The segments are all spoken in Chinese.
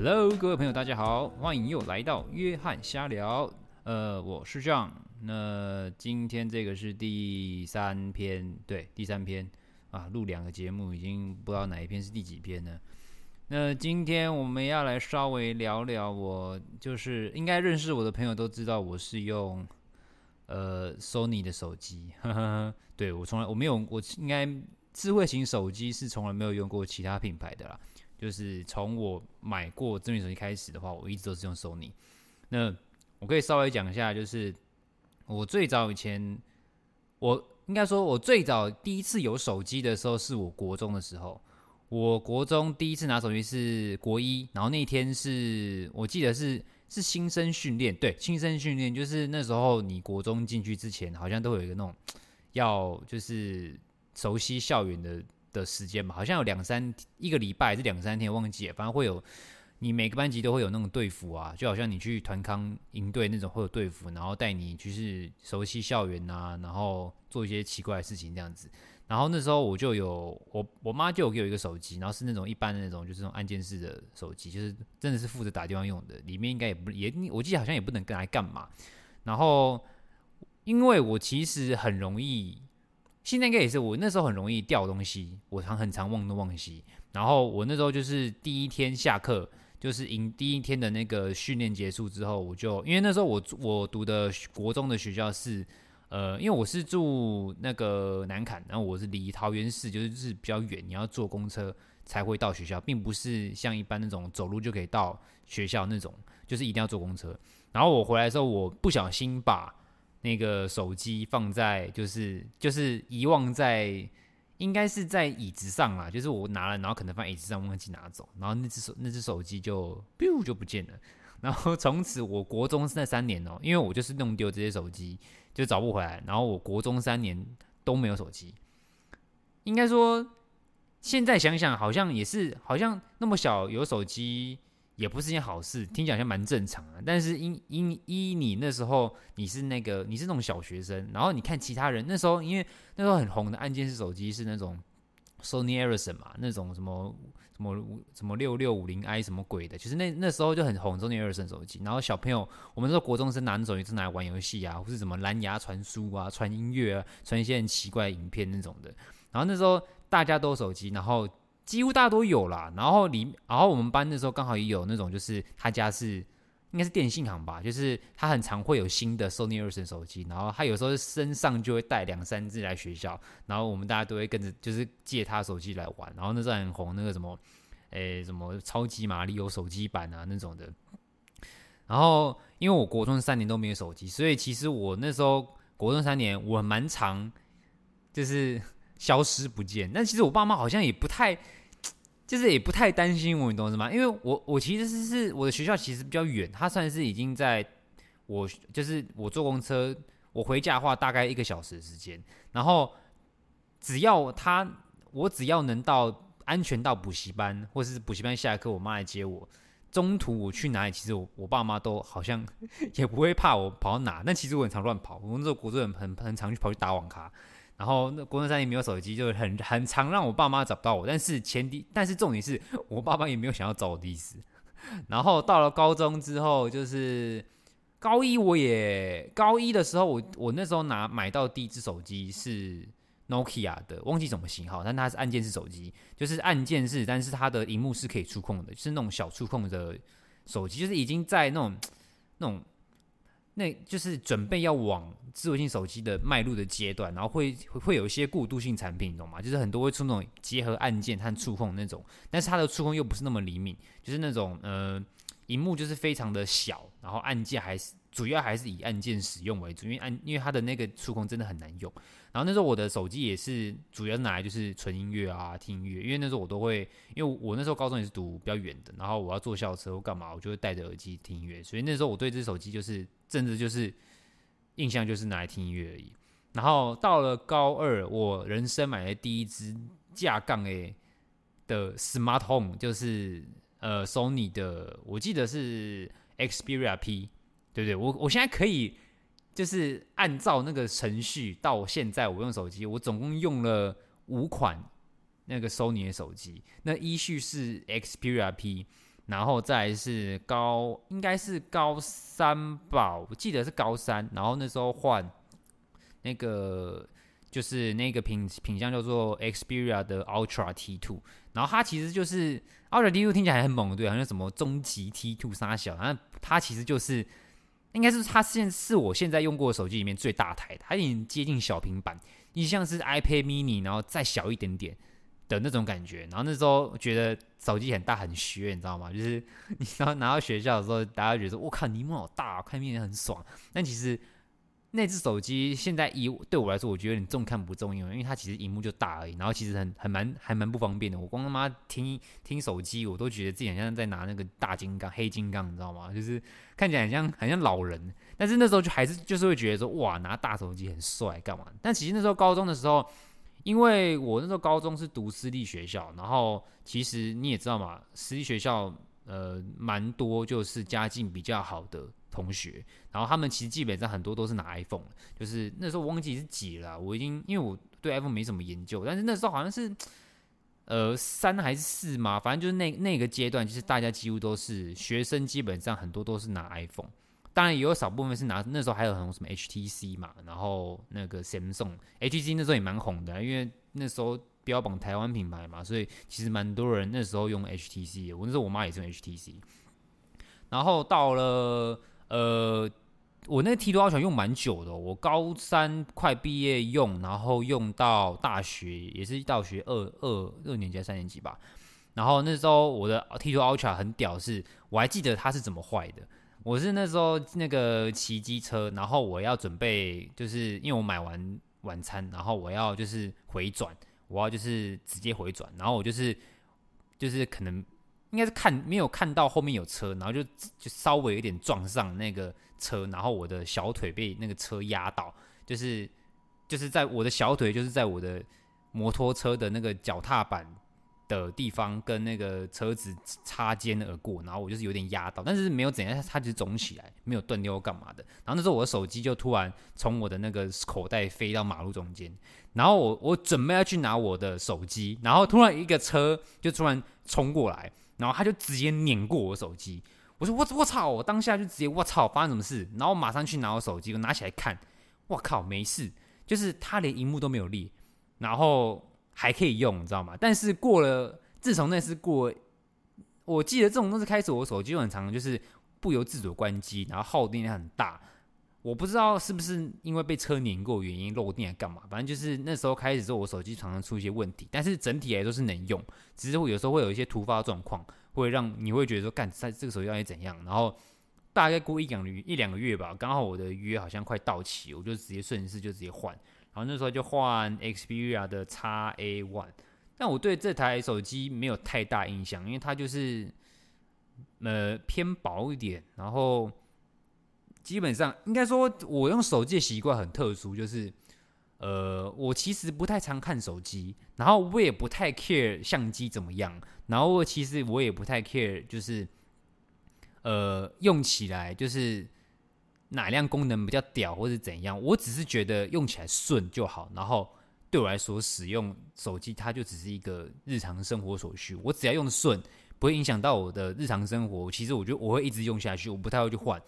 Hello，各位朋友，大家好，欢迎又来到约翰瞎聊。呃，我是 John。那今天这个是第三篇，对，第三篇啊，录两个节目，已经不知道哪一篇是第几篇了。那今天我们要来稍微聊聊我，我就是应该认识我的朋友都知道，我是用呃 Sony 的手机。呵 呵对，我从来我没有，我应该智慧型手机是从来没有用过其他品牌的啦。就是从我买过智能手机开始的话，我一直都是用 Sony。那我可以稍微讲一下，就是我最早以前，我应该说，我最早第一次有手机的时候，是我国中的时候。我国中第一次拿手机是国一，然后那天是我记得是是新生训练，对，新生训练就是那时候你国中进去之前，好像都有一个那种要就是熟悉校园的。的时间嘛，好像有两三一个礼拜还是两三天，忘记了。反正会有你每个班级都会有那种队服啊，就好像你去团康营队那种会有队服，然后带你就是熟悉校园啊，然后做一些奇怪的事情这样子。然后那时候我就有我我妈就有给我一个手机，然后是那种一般的那种就是那种按键式的手机，就是真的是负责打电话用的，里面应该也不也我记得好像也不能跟来干嘛。然后因为我其实很容易。现在应该也是我那时候很容易掉东西，我常很常忘东忘西。然后我那时候就是第一天下课，就是迎第一天的那个训练结束之后，我就因为那时候我我读的国中的学校是，呃，因为我是住那个南坎，然后我是离桃园市就是是比较远，你要坐公车才会到学校，并不是像一般那种走路就可以到学校那种，就是一定要坐公车。然后我回来的时候，我不小心把。那个手机放在就是就是遗忘在，应该是在椅子上啦。就是我拿了，然后可能放椅子上忘记拿走，然后那只手那只手机就 biu 就不见了。然后从此我国中那三年哦、因为我就是弄丢这些手机就找不回来。然后我国中三年都没有手机，应该说现在想想好像也是，好像那么小有手机。也不是件好事，听起来像蛮正常的。但是因因依你那时候你是那个你是那种小学生，然后你看其他人那时候，因为那时候很红的按键式手机是那种 Sony Ericsson 嘛，那种什么什么什么六六五零 i 什么鬼的，其实那那时候就很红 Sony Ericsson 手机。然后小朋友，我们那时候国中生拿那手机是拿来玩游戏啊，或是什么蓝牙传输啊、传音乐啊、传一些很奇怪的影片那种的。然后那时候大家都手机，然后。几乎大家都有啦，然后里，然后我们班的时候刚好也有那种，就是他家是应该是电信行吧，就是他很常会有新的 Sony Ericsson 手机，然后他有时候身上就会带两三只来学校，然后我们大家都会跟着就是借他手机来玩，然后那时候很红那个什么，诶什么超级玛利欧手机版啊那种的，然后因为我国中三年都没有手机，所以其实我那时候国中三年我蛮常就是消失不见，但其实我爸妈好像也不太。就是也不太担心我，你懂是吗？因为我我其实是是我的学校其实比较远，它算是已经在我就是我坐公车我回家的话大概一个小时的时间，然后只要他我只要能到安全到补习班或是补习班下课，我妈来接我，中途我去哪里，其实我我爸妈都好像 也不会怕我跑到哪，但其实我很常乱跑，我们这个国中很很很常去跑去打网咖。然后那国中三年没有手机，就是很很常让我爸妈找不到我。但是前提，但是重点是我爸妈也没有想要找我的意思。然后到了高中之后，就是高一，我也高一的时候我，我那时候拿买到第一只手机是 Nokia 的，忘记什么型号，但它是按键式手机，就是按键式，但是它的荧幕是可以触控的，是那种小触控的手机，就是已经在那种那种。那就是准备要往智慧型手机的迈入的阶段，然后会会有一些过渡性产品，你懂吗？就是很多会出那种结合按键和触控那种，但是它的触控又不是那么灵敏，就是那种呃，荧幕就是非常的小，然后按键还是主要还是以按键使用为主，因为按因为它的那个触控真的很难用。然后那时候我的手机也是主要拿来就是纯音乐啊，听音乐，因为那时候我都会，因为我那时候高中也是读比较远的，然后我要坐校车或干嘛，我就会戴着耳机听音乐，所以那时候我对这手机就是真的就是印象就是拿来听音乐而已。然后到了高二，我人生买的第一支架杠 A 的 Smart Home 就是呃 Sony 的，我记得是 Xperia P，对不对？我我现在可以。就是按照那个程序，到现在我用手机，我总共用了五款那个 Sony 的手机。那依序是 Xperia P，然后再是高，应该是高三吧，我记得是高三。然后那时候换那个就是那个品品相叫做 Xperia 的 Ultra T2，然后它其实就是 Ultra T2 听起来很猛，对，好像什么终极 T2 三小，然后它其实就是应该是它现是我现在用过的手机里面最大台的，它已经接近小平板，你像是 iPad Mini，然后再小一点点。的那种感觉，然后那时候觉得手机很大很炫，你知道吗？就是你知道拿到学校的时候，大家觉得说我靠，萤幕好大，看面很爽。但其实那只手机现在以对我来说，我觉得有点重看不重用，因为它其实萤幕就大而已，然后其实很很蛮还蛮不方便的。我光他妈听听手机，我都觉得自己好像在拿那个大金刚、黑金刚，你知道吗？就是看起来很像很像老人。但是那时候就还是就是会觉得说哇，拿大手机很帅，干嘛？但其实那时候高中的时候。因为我那时候高中是读私立学校，然后其实你也知道嘛，私立学校呃蛮多就是家境比较好的同学，然后他们其实基本上很多都是拿 iPhone，就是那时候忘记是几了，我已经因为我对 iPhone 没什么研究，但是那时候好像是呃三还是四嘛，反正就是那那个阶段，就是大家几乎都是学生，基本上很多都是拿 iPhone。当然也有少部分是拿，那时候还有很多什么 HTC 嘛，然后那个 Samsung，HTC 那时候也蛮红的，因为那时候标榜台湾品牌嘛，所以其实蛮多人那时候用 HTC。我那时候我妈也是用 HTC。然后到了呃，我那个 T2 Ultra 用蛮久的，我高三快毕业用，然后用到大学也是大学二二二年级三年级吧。然后那时候我的 T2 Ultra 很屌是，是我还记得它是怎么坏的。我是那时候那个骑机车，然后我要准备，就是因为我买完晚餐，然后我要就是回转，我要就是直接回转，然后我就是就是可能应该是看没有看到后面有车，然后就就稍微有点撞上那个车，然后我的小腿被那个车压到，就是就是在我的小腿就是在我的摩托车的那个脚踏板的地方跟那个车子擦肩而过，然后我就是有点压到，但是没有怎样，它就是肿起来，没有断掉干嘛的。然后那时候我的手机就突然从我的那个口袋飞到马路中间，然后我我准备要去拿我的手机，然后突然一个车就突然冲过来，然后他就直接碾过我手机。我说我我操！我当下就直接我操，发生什么事？然后我马上去拿我手机，我拿起来看，我靠，没事，就是他连荧幕都没有裂，然后。还可以用，你知道吗？但是过了，自从那次过，我记得这种东西开始，我手机就很常就是不由自主关机，然后耗电量很大。我不知道是不是因为被车碾过原因漏电干嘛，反正就是那时候开始之后，我手机常常出一些问题。但是整体来说是能用，只是会有时候会有一些突发状况，会让你会觉得说，干在这个手机到底怎样？然后大概过一两一两个月吧，刚好我的约好像快到期，我就直接顺势就直接换。然后那时候就换 Xperia 的 XA1，但我对这台手机没有太大印象，因为它就是呃偏薄一点。然后基本上应该说，我用手机的习惯很特殊，就是呃我其实不太常看手机，然后我也不太 care 相机怎么样，然后其实我也不太 care 就是呃用起来就是。哪辆功能比较屌，或是怎样？我只是觉得用起来顺就好。然后对我来说，使用手机它就只是一个日常生活所需。我只要用的顺，不会影响到我的日常生活。其实我觉得我会一直用下去，我不太会去换。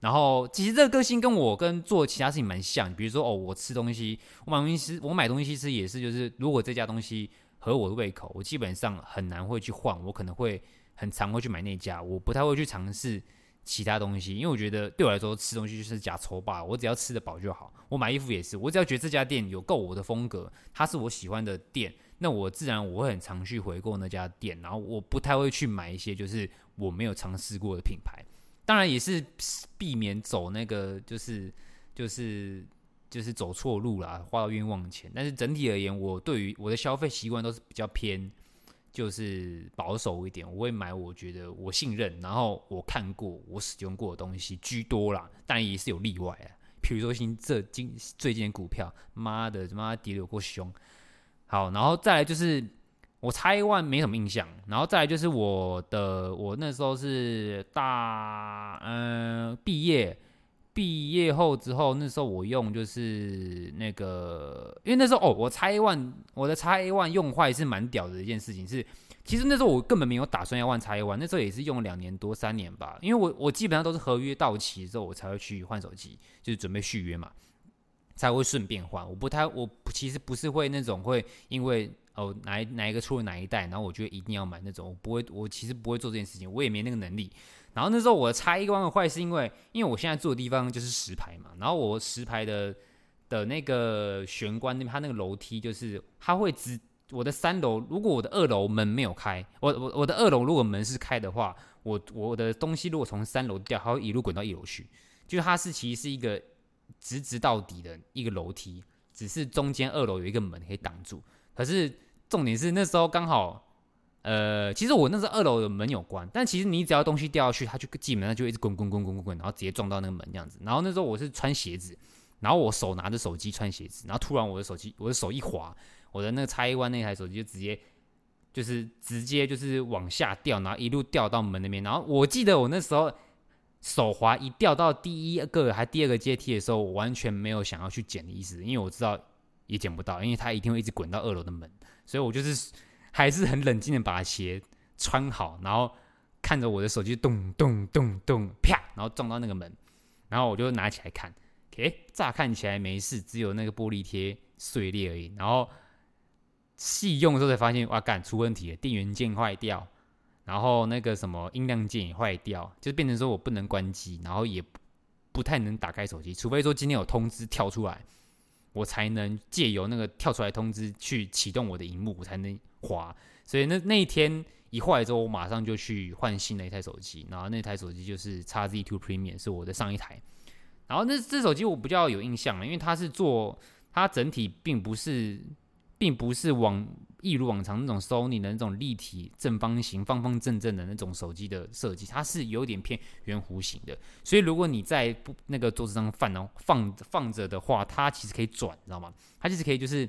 然后其实这个个性跟我跟做其他事情蛮像。比如说哦，我吃东西，我买东西吃，我买东西吃也是，就是如果这家东西合我的胃口，我基本上很难会去换。我可能会很常会去买那家，我不太会去尝试。其他东西，因为我觉得对我来说吃东西就是假丑吧，我只要吃得饱就好。我买衣服也是，我只要觉得这家店有够我的风格，它是我喜欢的店，那我自然我会很常去回购那家店，然后我不太会去买一些就是我没有尝试过的品牌。当然也是避免走那个就是就是就是走错路啦，花到冤枉钱。但是整体而言，我对于我的消费习惯都是比较偏。就是保守一点，我会买我觉得我信任，然后我看过、我使用过的东西居多啦，但也是有例外啊。比如说新这今最近的股票，妈的，他妈跌得有够凶。好，然后再来就是我 X1 没什么印象，然后再来就是我的我那时候是大嗯毕业毕业后之后，那时候我用就是那个，因为那时候哦，我 X-A1，我的 X-A1 用坏是蛮屌的一件事情是。其实那时候我根本没有打算要换 X-A1，那时候也是用了两年多三年吧，因为我我基本上都是合约到期之后我才会去换手机，就是准备续约嘛，才会顺便换。我不太我其实不是会那种会因为哦哪哪一个出了哪一代，然后我觉得一定要买那种，我不会，我其实不会做这件事情，我也没那个能力。然后那时候我的 X-A1 的坏是因为因为我现在住的地方就是石牌嘛，然后我石牌的的那个玄关那边，它那个楼梯就是它会直。我的三楼，如果我的二楼门没有开，我我我的二楼如果门是开的话，我我的东西如果从三楼掉，它会一路滚到一楼去。就是它是其实是一个直直到底的一个楼梯，只是中间二楼有一个门可以挡住。可是重点是那时候刚好，呃，其实我那时候二楼的门有关，但其实你只要东西掉下去，它就进门，它就一直滚滚滚滚滚滚，然后直接撞到那个门这样子。然后那时候我是穿鞋子，然后我手拿着手机穿鞋子，然后突然我的手机我的手一滑。我的那个 X-A1 那台手机就直接就是直接就是往下掉，然后一路掉到门那边。然后我记得我那时候手滑一掉到第一个还第二个阶梯的时候，我完全没有想要去捡的意思，因为我知道也捡不到，因为它一定会一直滚到二楼的门。所以我就是还是很冷静的把鞋穿好，然后看着我的手机咚咚咚咚啪，然后撞到那个门，然后我就拿起来看，诶，乍看起来没事，只有那个玻璃贴碎裂而已，然后。细用的时候才发现，哇，干出问题了，电源键坏掉，然后那个什么音量键也坏掉，就变成说我不能关机，然后也不太能打开手机，除非说今天有通知跳出来，我才能借由那个跳出来通知去启动我的荧幕，我才能滑。所以那那一天一坏之后，我马上就去换新的一台手机，然后那台手机就是 XZ2 Premium，是我的上一台。然后那这手机我比较有印象了，因为它是做它整体并不是。并不是往一如往常那种 Sony 的那种立体正方形、方方正正的那种手机的设计，它是有点偏圆弧形的。所以如果你在不那个桌子上放呢放放着的话，它其实可以转，你知道吗？它其实可以就是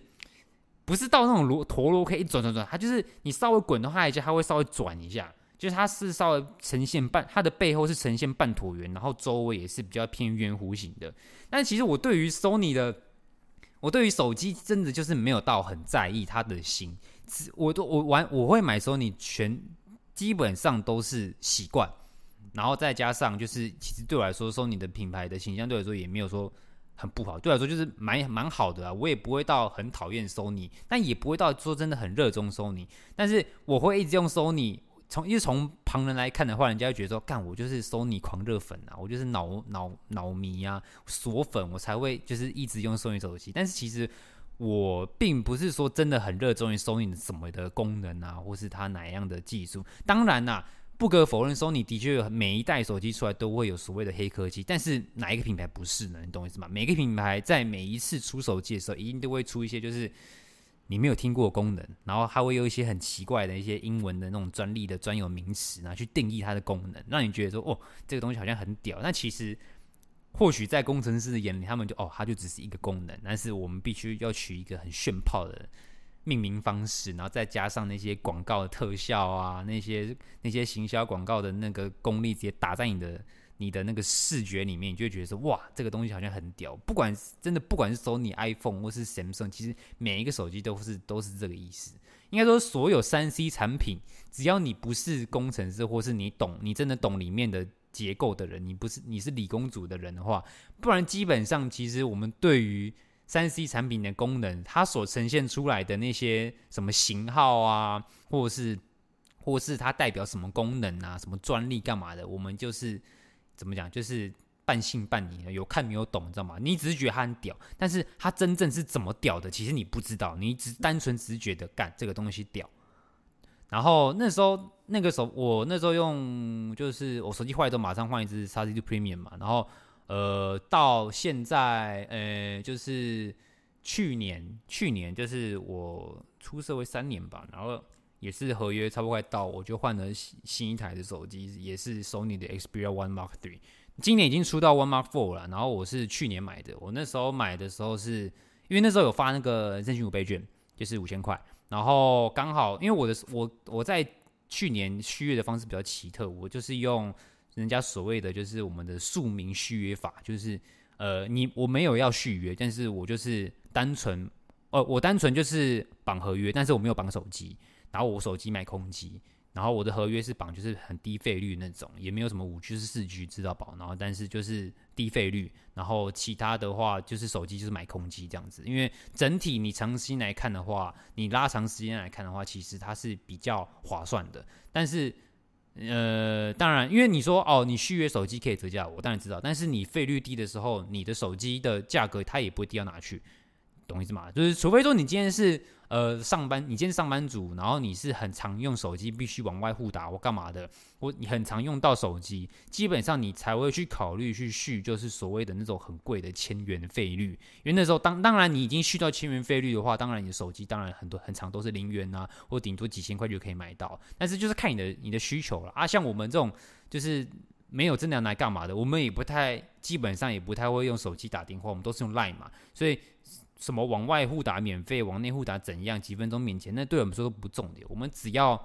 不是到那种螺陀螺可以一转转转，它就是你稍微滚的话，一下它会稍微转一下，就是它是稍微呈现半，它的背后是呈现半椭圆，然后周围也是比较偏圆弧形的。但其实我对于 Sony 的我对于手机真的就是没有到很在意它的型，我都我玩我会买 Sony 全基本上都是习惯，然后再加上就是其实对我来说，Sony 的品牌的形象对我来说也没有说很不好，对我来说就是蛮蛮好的啊，我也不会到很讨厌 Sony，但也不会到说真的很热衷 Sony，但是我会一直用 Sony。从因为从旁人来看的话，人家会觉得说，干我就是 Sony 狂热粉啊，我就是脑脑脑迷啊，锁粉，我才会就是一直用 Sony 手机。但是其实我并不是说真的很热衷于 Sony 什么的功能啊，或是它哪样的技术。当然啦、不可否认说你的确每一代手机出来都会有所谓的黑科技，但是哪一个品牌不是呢？你懂我意思吗？每个品牌在每一次出手机的时候，一定都会出一些就是。你没有听过的功能，然后还会有一些很奇怪的一些英文的那种专利的专有名词，然后去定义它的功能，让你觉得说哦，这个东西好像很屌。但其实或许在工程师的眼里，他们就哦，它就只是一个功能。但是我们必须要取一个很炫炮的命名方式，然后再加上那些广告的特效啊，那些那些行销广告的那个功力，直接打在你的。你的那个视觉里面，你就会觉得说，哇，这个东西好像很屌。不管真的，不管是 Sony iPhone 或是 Samsung，其实每一个手机都是都是这个意思。应该说，所有三 C 产品，只要你不是工程师，或是你懂，你真的懂里面的结构的人，你不是你是理工组的人的话，不然基本上，其实我们对于三 C 产品的功能，它所呈现出来的那些什么型号啊，或者是或是它代表什么功能啊，什么专利干嘛的，我们就是。怎么讲？就是半信半疑，有看没有懂，你知道吗？你只是觉得它很屌，但是它真正是怎么屌的，其实你不知道，你只单纯只是觉得干这个东西屌。然后那时候那个时候，我那时候用就是我手机坏都马上换一支 XZ2 Premium 嘛。然后呃，到现在呃，就是去年去年就是我出社会三年吧，然后。也是合约差不多快到，我就换了新新一台的手机，也是 Sony 的 Xperia One Mark Three。今年已经出到 One Mark Four 了，然后我是去年买的。我那时候买的时候是因为那时候有发那个赠信五倍券，就是五千块，然后刚好因为我的我我在去年续约的方式比较奇特，我就是用人家所谓的就是我们的庶民续约法，就是呃，你我没有要续约，但是我就是单纯，呃，我单纯就是绑合约，但是我没有绑手机，然后我手机买空机。然后我的合约是绑就是很低费率那种，也没有什么五 G 是四 G 知道保，然后但是就是低费率，然后其他的话就是手机就是买空机这样子，因为整体你长期来看的话，你拉长时间来看的话，其实它是比较划算的。但是呃，当然，因为你说哦，你续约手机可以折价，我当然知道，但是你费率低的时候，你的手机的价格它也不会低到哪去。懂意思吗？就是除非说你今天是呃上班，你今天上班族，然后你是很常用手机，必须往外互打或干嘛的，或你很常用到手机，基本上你才会去考虑去续，就是所谓的那种很贵的千元费率。因为那时候当当然你已经续到千元费率的话，当然你的手机当然很多很长都是零元啊，或顶多几千块就可以买到。但是就是看你的你的需求了啊，像我们这种就是没有真的要来干嘛的，我们也不太基本上也不太会用手机打电话，我们都是用 Line 嘛，所以。什么往外互打免费，往内互打怎样？几分钟免钱，那对我们说都不重点。我们只要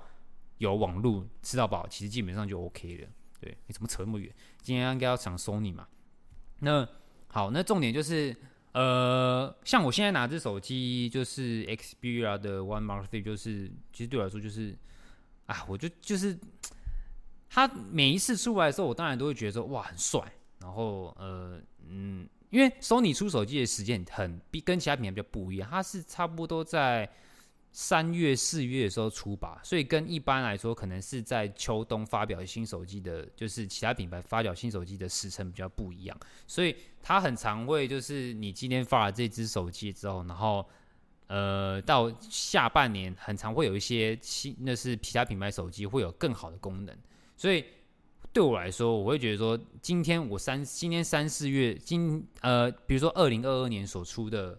有网络吃到饱，其实基本上就 OK 了。对，你怎么扯那么远？今天应该要讲 Sony 嘛？那好，那重点就是，呃，像我现在拿这手机，就是 Xperia 的 One Mark Three，就是其实对我来说就是，啊，我就就是，它每一次出来的时候，我当然都会觉得说，哇，很帅。然后，呃，嗯。因为 Sony 出手机的时间很比跟其他品牌比较不一样，它是差不多在三月四月的时候出吧，所以跟一般来说可能是在秋冬发表新手机的，就是其他品牌发表新手机的时程比较不一样，所以它很常会就是你今天发了这支手机之后，然后呃到下半年很常会有一些新，那是其他品牌手机会有更好的功能，所以。对我来说，我会觉得说，今天我三今天三四月，今呃，比如说二零二二年所出的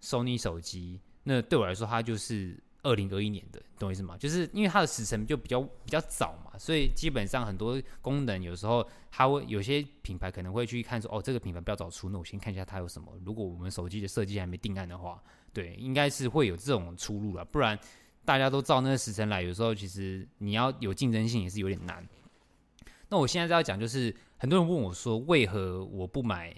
Sony 手机，那对我来说，它就是二零二一年的，懂我意思吗？就是因为它的时程就比较比较早嘛，所以基本上很多功能有时候它会有些品牌可能会去看说，哦，这个品牌比较早出，那我先看一下它有什么。如果我们手机的设计还没定案的话，对，应该是会有这种出路了，不然大家都照那个时程来，有时候其实你要有竞争性也是有点难。那我现在要讲，就是很多人问我说，为何我不买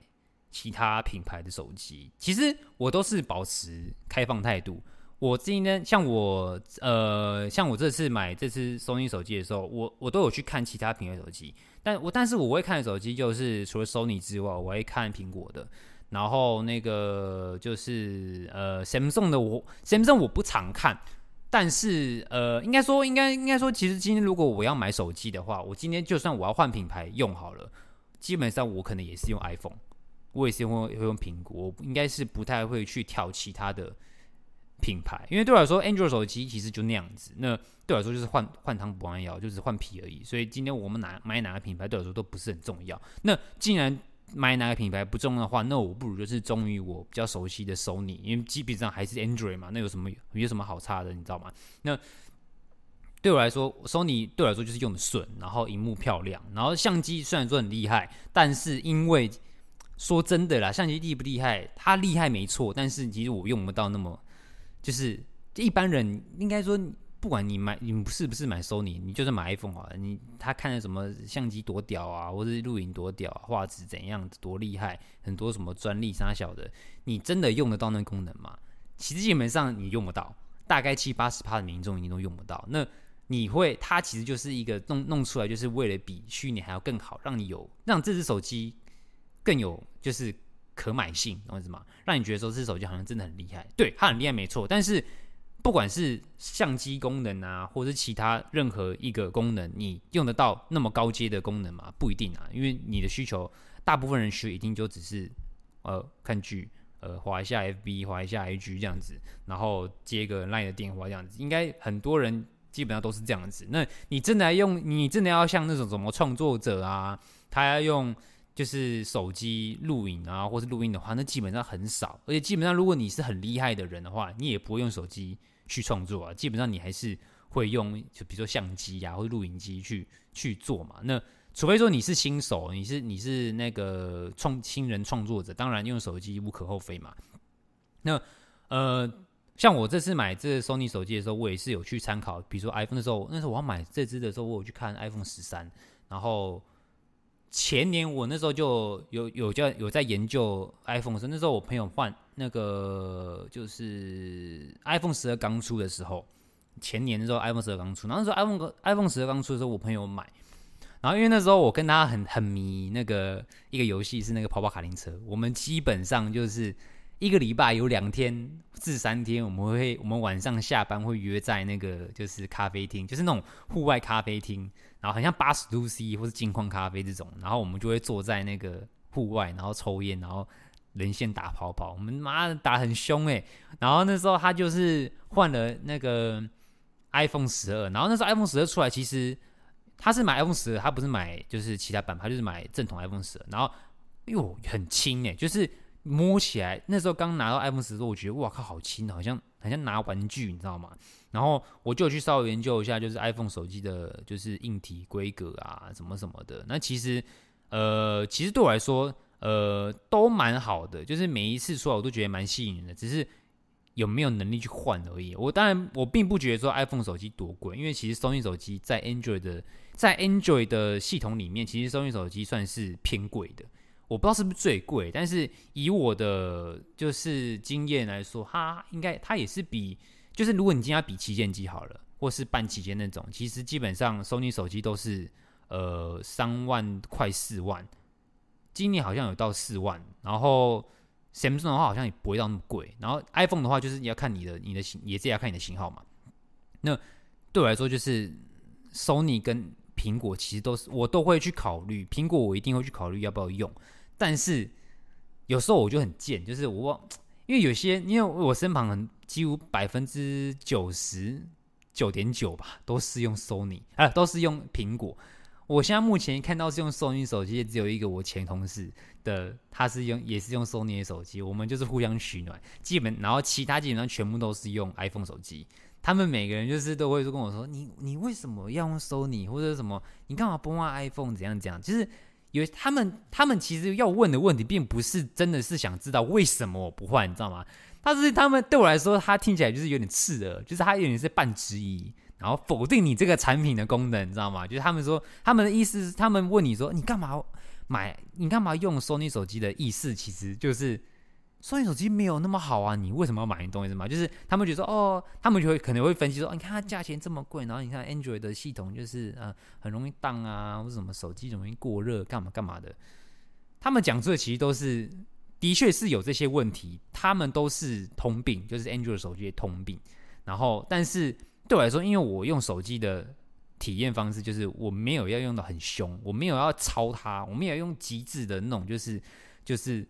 其他品牌的手机？其实我都是保持开放态度。我今天像我呃，像我这次买这次 Sony 手机的时候，我我都有去看其他品牌手机，但我但是我会看手机就是除了 Sony 之外，我会看苹果的，然后那个就是呃 Samsung 的，我 Samsung 我不常看。但是，呃，应该说，应该应该说，其实今天如果我要买手机的话，我今天就算我要换品牌用好了，基本上我可能也是用 iPhone，我也是用会用苹果，我应该是不太会去挑其他的品牌，因为对我来说，Android 手机其实就那样子，那对我来说就是换换汤不换药，就是换皮而已。所以今天我们哪买哪个品牌对我来说都不是很重要。那既然买哪个品牌不重要的话，那我不如就是忠于我比较熟悉的 Sony，因为基本上还是 Android 嘛，那有什么有什么好差的，你知道吗？那对我来说，Sony 对我来说就是用的顺，然后荧幕漂亮，然后相机虽然说很厉害，但是因为说真的啦，相机厉不厉害？它厉害没错，但是其实我用不到那么，就是一般人应该说。不管你买，你是不是买 Sony，你就是买 iPhone 好了，你他看的什么相机多屌啊，或是录影多屌，画质怎样多厉害，很多什么专利啥小的，你真的用得到那功能吗？其实基本上你用不到，大概七八十趴的民众你都用不到。那你会，它其实就是一个弄弄出来，就是为了比虚拟还要更好，让你有让这只手机更有就是可买性，懂我意思吗？让你觉得说这只手机好像真的很厉害，对，它很厉害没错，但是。不管是相机功能啊，或者是其他任何一个功能，你用得到那么高阶的功能吗？不一定啊，因为你的需求，大部分人学一定就只是呃看剧，呃滑一下 FB，滑一下 IG 这样子，然后接个 LINE 的电话这样子，应该很多人基本上都是这样子。那你真的要用，你真的要像那种什么创作者啊，他要用就是手机录影啊，或是录音的话，那基本上很少。而且基本上，如果你是很厉害的人的话，你也不会用手机。去创作啊，基本上你还是会用，就比如说相机呀、啊，或者录影机去去做嘛。那除非说你是新手，你是你是那个创新人创作者，当然用手机无可厚非嘛。那呃，像我这次买这 Sony 手机的时候，我也是有去参考，比如说 iPhone 的时候，那时候我要买这支的时候，我有去看 iPhone 十三，然后前年我那时候就有有叫有在研究 iPhone 的时候，那时候我朋友换那个就是 iPhone 十二刚出的时候，前年的时候 iPhone 十二刚出，然后那时候 iPhone iPhone 十二刚出的时候，我朋友买，然后因为那时候我跟他很很迷那个一个游戏是那个跑跑卡丁车，我们基本上就是。一个礼拜有两天至三天，我们会我们晚上下班会约在那个就是咖啡厅，就是那种户外咖啡厅，然后很像八十度 C 或是金矿咖啡这种，然后我们就会坐在那个户外，然后抽烟，然后连线打跑跑，我们妈的打很凶诶。然后那时候他就是换了那个 iPhone 十二，然后那时候 iPhone 十二出来，其实他是买 iPhone 十二，他不是买就是其他版牌，他就是买正统 iPhone 十二，然后哟很轻诶，就是。摸起来，那时候刚拿到 iPhone 十的时候，我觉得哇靠，好轻，好像好像拿玩具，你知道吗？然后我就去稍微研究一下，就是 iPhone 手机的，就是硬体规格啊，什么什么的。那其实，呃，其实对我来说，呃，都蛮好的。就是每一次出来，我都觉得蛮吸引人的，只是有没有能力去换而已。我当然，我并不觉得说 iPhone 手机多贵，因为其实 Sony 手机在 Android 的在 Android 的系统里面，其实 Sony 手机算是偏贵的。我不知道是不是最贵，但是以我的就是经验来说，它应该它也是比就是如果你今天要比旗舰机好了，或是半旗舰那种，其实基本上 Sony 手机都是呃三万快四万，今年好像有到四万，然后 Samsung 的话好像也不会到那么贵，然后 iPhone 的话就是你要看你的你的型，也是要看你的型号嘛。那对我来说就是 Sony 跟苹果其实都是我都会去考虑，苹果我一定会去考虑要不要用。但是有时候我就很贱，就是我因为有些，因为我身旁很几乎百分之九十九点九吧，都是用 Sony 啊，都是用苹果。我现在目前看到是用 Sony 手机，只有一个我前同事的，他是用也是用 Sony 的手机，我们就是互相取暖。基本然后其他基本上全部都是用 iPhone 手机。他们每个人就是都会说跟我说：“你你为什么要用 Sony 或者什么？你干嘛不换 iPhone？怎样怎样？”就是。有他们，他们其实要问的问题，并不是真的是想知道为什么我不换，你知道吗？但是他们对我来说，他听起来就是有点刺耳，就是他有点是半质疑，然后否定你这个产品的功能，你知道吗？就是他们说，他们的意思，他们问你说，你干嘛买，你干嘛用 Sony 手机的意思，其实就是。Sony 手机没有那么好啊，你为什么要买？你懂意思吗？就是他们觉得说，哦，他们就会可能会分析说，你看它价钱这么贵，然后你看 Android 的系统就是呃很容易当啊，或者什么手机容易过热，干嘛干嘛的。他们讲出的其实都是，的确是有这些问题，他们都是通病，就是 Android 手机的通病。然后，但是对我来说，因为我用手机的体验方式就是我没有要用的很凶，我没有要操它，我没有用极致的那种，就是就是。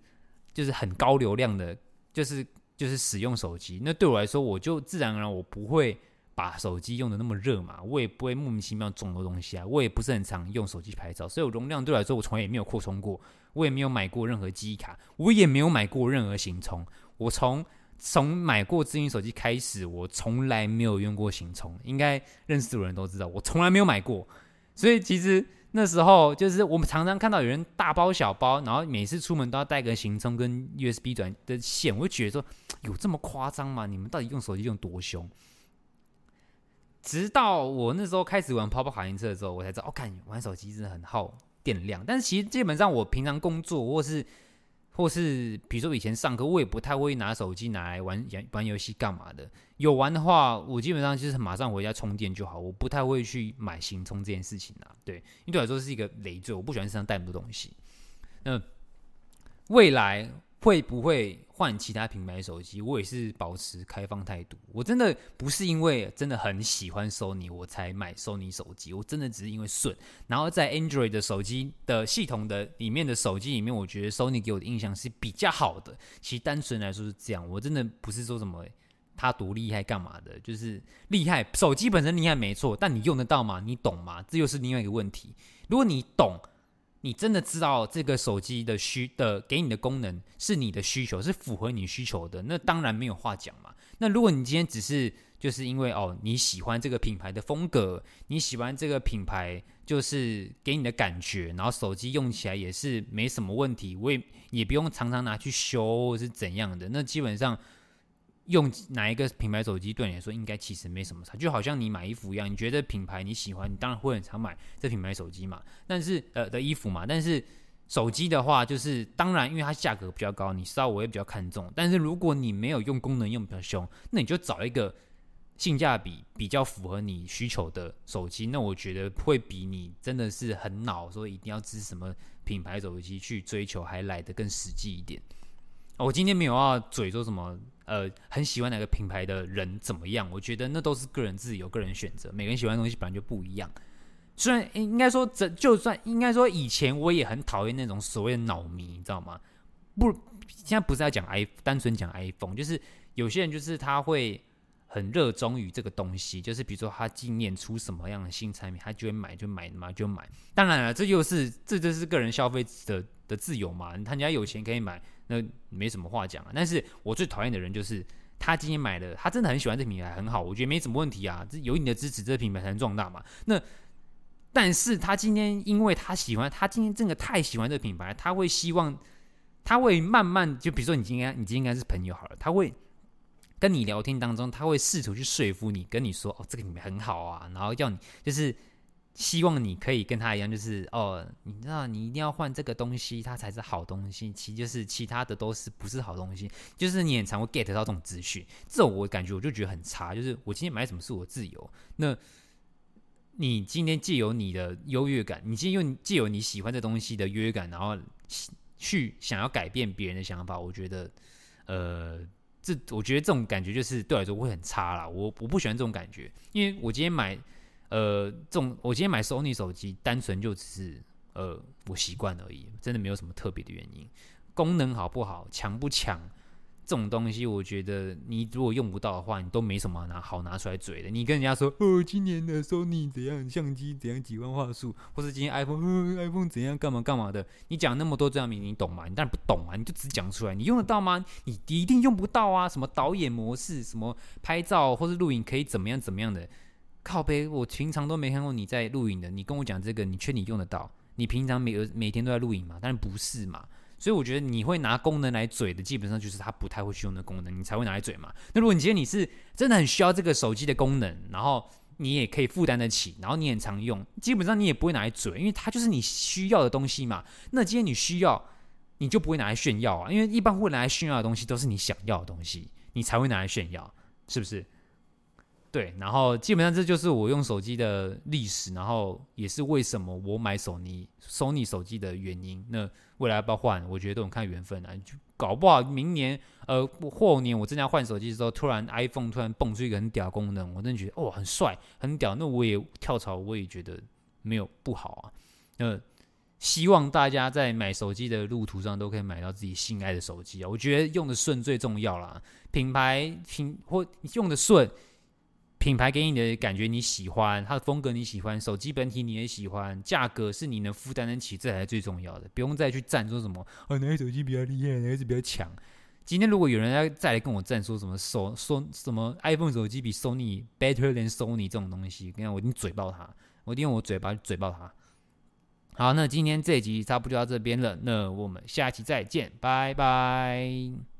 就是很高流量的，就是就是使用手机。那对我来说，我就自然而然我不会把手机用的那么热嘛，我也不会莫名其妙肿的东西啊。我也不是很常用手机拍照，所以我容量对我来说，我从来也没有扩充过。我也没有买过任何记忆卡，我也没有买过任何行充。我从从买过智能手机开始，我从来没有用过行充。应该认识的人都知道，我从来没有买过。所以其实。那时候就是我们常常看到有人大包小包，然后每次出门都要带个行充跟 USB 转的线，我就觉得说有这么夸张吗？你们到底用手机用多凶？直到我那时候开始玩跑跑卡丁车的时候，我才知道，哦，看玩手机真的很耗电量。但是其实基本上我平常工作或是。或是比如说以前上课，我也不太会拿手机拿来玩玩游戏干嘛的。有玩的话，我基本上就是马上回家充电就好。我不太会去买行充这件事情啊。对，因为对我来说是一个累赘，我不喜欢身上带那么多东西。那未来。会不会换其他品牌手机？我也是保持开放态度。我真的不是因为真的很喜欢 Sony 我才买 Sony 手机，我真的只是因为顺。然后在 Android 的手机的系统的里面的手机里面，我觉得 Sony 给我的印象是比较好的。其实单纯来说是这样，我真的不是说什么它多厉害干嘛的，就是厉害。手机本身厉害没错，但你用得到吗？你懂吗？这又是另外一个问题。如果你懂。你真的知道这个手机的需的给你的功能是你的需求，是符合你需求的，那当然没有话讲嘛。那如果你今天只是就是因为哦你喜欢这个品牌的风格，你喜欢这个品牌就是给你的感觉，然后手机用起来也是没什么问题，我也也不用常常拿去修或是怎样的，那基本上用哪一个品牌手机对你来说应该其实没什么差，就好像你买衣服一样，你觉得品牌你喜欢，你当然会很常买这品牌手机嘛。但是呃的衣服嘛，但是手机的话，就是当然因为它价格比较高，你稍微比较看重。但是如果你没有用功能用比较凶，那你就找一个性价比比较符合你需求的手机，那我觉得会比你真的是很恼说一定要支持什么品牌手机去追求还来得更实际一点。我今天没有要嘴说什么。呃，很喜欢哪个品牌的人怎么样？我觉得那都是个人自由、个人选择。每个人喜欢的东西本来就不一样。虽然应应该说，这就算应该说，以前我也很讨厌那种所谓的脑迷，你知道吗？不，现在不是在讲 i，单纯讲 iPhone，就是有些人就是他会很热衷于这个东西，就是比如说他今年出什么样的新产品，他就会买，就买嘛，就买。当然了，这就是这就是个人消费的的自由嘛。他家有钱可以买。那没什么话讲啊，但是我最讨厌的人就是他今天买的，他真的很喜欢这品牌，很好，我觉得没什么问题啊，这有你的支持，这个品牌才能壮大嘛。那但是他今天因为他喜欢，他今天真的太喜欢这个品牌，他会希望，他会慢慢就比如说你今天你今天应该是朋友好了，他会跟你聊天当中，他会试图去说服你，跟你说哦这个品牌很好啊，然后要你就是。希望你可以跟他一样，就是哦，你知道，你一定要换这个东西，它才是好东西。其实就是其他的都是不是好东西，就是你很常会 get 到这种资讯。这种我感觉我就觉得很差。就是我今天买什么是我自由。那你今天借由你的优越感，你今天用借由你喜欢的东西的优越感，然后去想要改变别人的想法，我觉得，呃，这我觉得这种感觉就是对我来说会很差啦。我我不喜欢这种感觉，因为我今天买。呃，这种我今天买 Sony 手机，单纯就只是呃我习惯而已，真的没有什么特别的原因。功能好不好，强不强，这种东西，我觉得你如果用不到的话，你都没什么拿好拿出来嘴的。你跟人家说，哦，今年的 Sony 怎样，相机怎样，几万画素，或是今天 iPhone iPhone 怎样，干嘛干嘛的，你讲那么多这样名，你懂吗？你当然不懂啊，你就只讲出来，你用得到吗？你一定用不到啊！什么导演模式，什么拍照或是录影可以怎么样怎么样的。靠北，我平常都没看过你在录影的。你跟我讲这个，你确定你用得到？你平常每每天都在录影吗？当然不是嘛。所以我觉得你会拿功能来嘴的，基本上就是他不太会去用的功能，你才会拿来嘴嘛。那如果你今天你是真的很需要这个手机的功能，然后你也可以负担得起，然后你很常用，基本上你也不会拿来嘴，因为它就是你需要的东西嘛。那今天你需要，你就不会拿来炫耀啊，因为一般会拿来炫耀的东西都是你想要的东西，你才会拿来炫耀，是不是？对，然后基本上这就是我用手机的历史，然后也是为什么我买索尼、索尼手机的原因。那未来要不要换？我觉得都很看缘分啊。就搞不好明年，呃，后年我真的要换手机的时候，突然 iPhone 突然蹦出一个很屌功能，我真的觉得哦，很帅，很屌。那我也跳槽，我也觉得没有不好啊。那希望大家在买手机的路途上都可以买到自己心爱的手机啊。我觉得用的顺最重要啦，品牌品或用的顺。品牌给你的感觉你喜欢，它的风格你喜欢，手机本体你也喜欢，价格是你能负担得起，这才是最重要的。不用再去赞说什么哦，哪个手机比较厉害，哪个是比较强。今天如果有人要再来跟我赞说什么手说什么 iPhone 手机比 Sony better than Sony 这种东西，你看我一定嘴爆他，我一定用我嘴巴嘴爆他。好，那今天这集差不多就到这边了，那我们下期再见，拜拜。